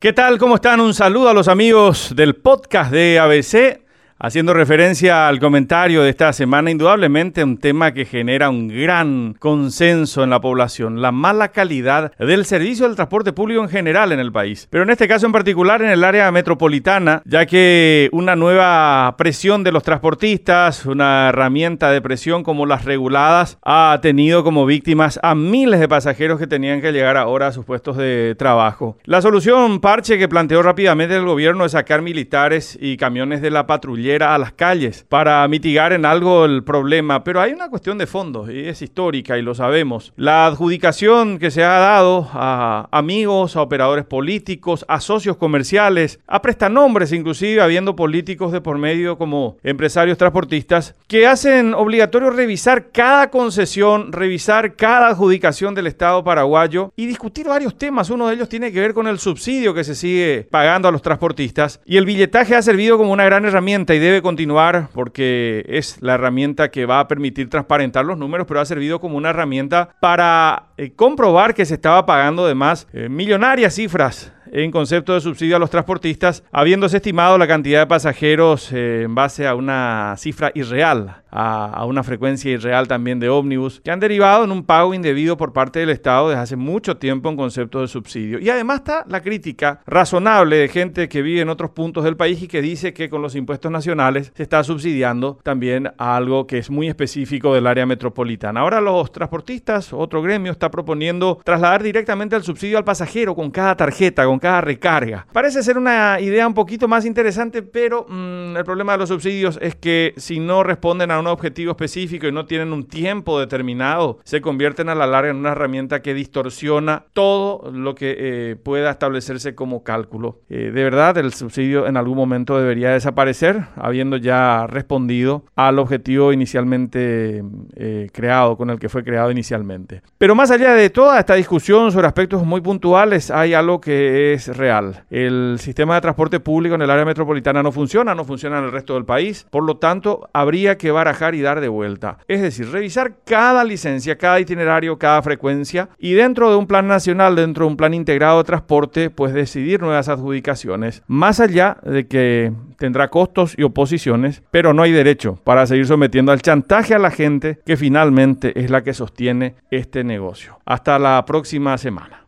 ¿Qué tal? ¿Cómo están? Un saludo a los amigos del podcast de ABC. Haciendo referencia al comentario de esta semana, indudablemente un tema que genera un gran consenso en la población, la mala calidad del servicio del transporte público en general en el país. Pero en este caso en particular en el área metropolitana, ya que una nueva presión de los transportistas, una herramienta de presión como las reguladas, ha tenido como víctimas a miles de pasajeros que tenían que llegar ahora a sus puestos de trabajo. La solución parche que planteó rápidamente el gobierno es sacar militares y camiones de la patrulla a las calles para mitigar en algo el problema, pero hay una cuestión de fondo y es histórica y lo sabemos. La adjudicación que se ha dado a amigos, a operadores políticos, a socios comerciales, a prestanombres inclusive, habiendo políticos de por medio como empresarios transportistas, que hacen obligatorio revisar cada concesión, revisar cada adjudicación del Estado paraguayo y discutir varios temas. Uno de ellos tiene que ver con el subsidio que se sigue pagando a los transportistas y el billetaje ha servido como una gran herramienta debe continuar porque es la herramienta que va a permitir transparentar los números, pero ha servido como una herramienta para eh, comprobar que se estaba pagando de más eh, millonarias cifras en concepto de subsidio a los transportistas, habiéndose estimado la cantidad de pasajeros eh, en base a una cifra irreal, a, una frecuencia irreal también de ómnibus, que han derivado en un pago indebido por parte del Estado desde hace mucho tiempo en concepto de subsidio. Y además está la crítica razonable de gente que vive en otros puntos del país y que dice que con los impuestos nacionales se está subsidiando también algo que es muy específico del área metropolitana. Ahora los transportistas, otro gremio, está proponiendo trasladar directamente el subsidio al pasajero con cada tarjeta, con cada recarga. Parece ser una idea un poquito más interesante, pero mm, el problema de los subsidios es que si no responden a un objetivo específico y no tienen un tiempo determinado, se convierten a la larga en una herramienta que distorsiona todo lo que eh, pueda establecerse como cálculo. Eh, de verdad, el subsidio en algún momento debería desaparecer, habiendo ya respondido al objetivo inicialmente eh, creado, con el que fue creado inicialmente. Pero más allá de toda esta discusión sobre aspectos muy puntuales, hay algo que es real. El sistema de transporte público en el área metropolitana no funciona, no funciona en el resto del país, por lo tanto habría que barajar y dar de vuelta. Es decir, revisar cada licencia, cada itinerario, cada frecuencia y dentro de un plan nacional, dentro de un plan integrado de transporte, pues decidir nuevas adjudicaciones, más allá de que tendrá costos y oposiciones, pero no hay derecho para seguir sometiendo al chantaje a la gente que finalmente es la que sostiene este negocio. Hasta la próxima semana.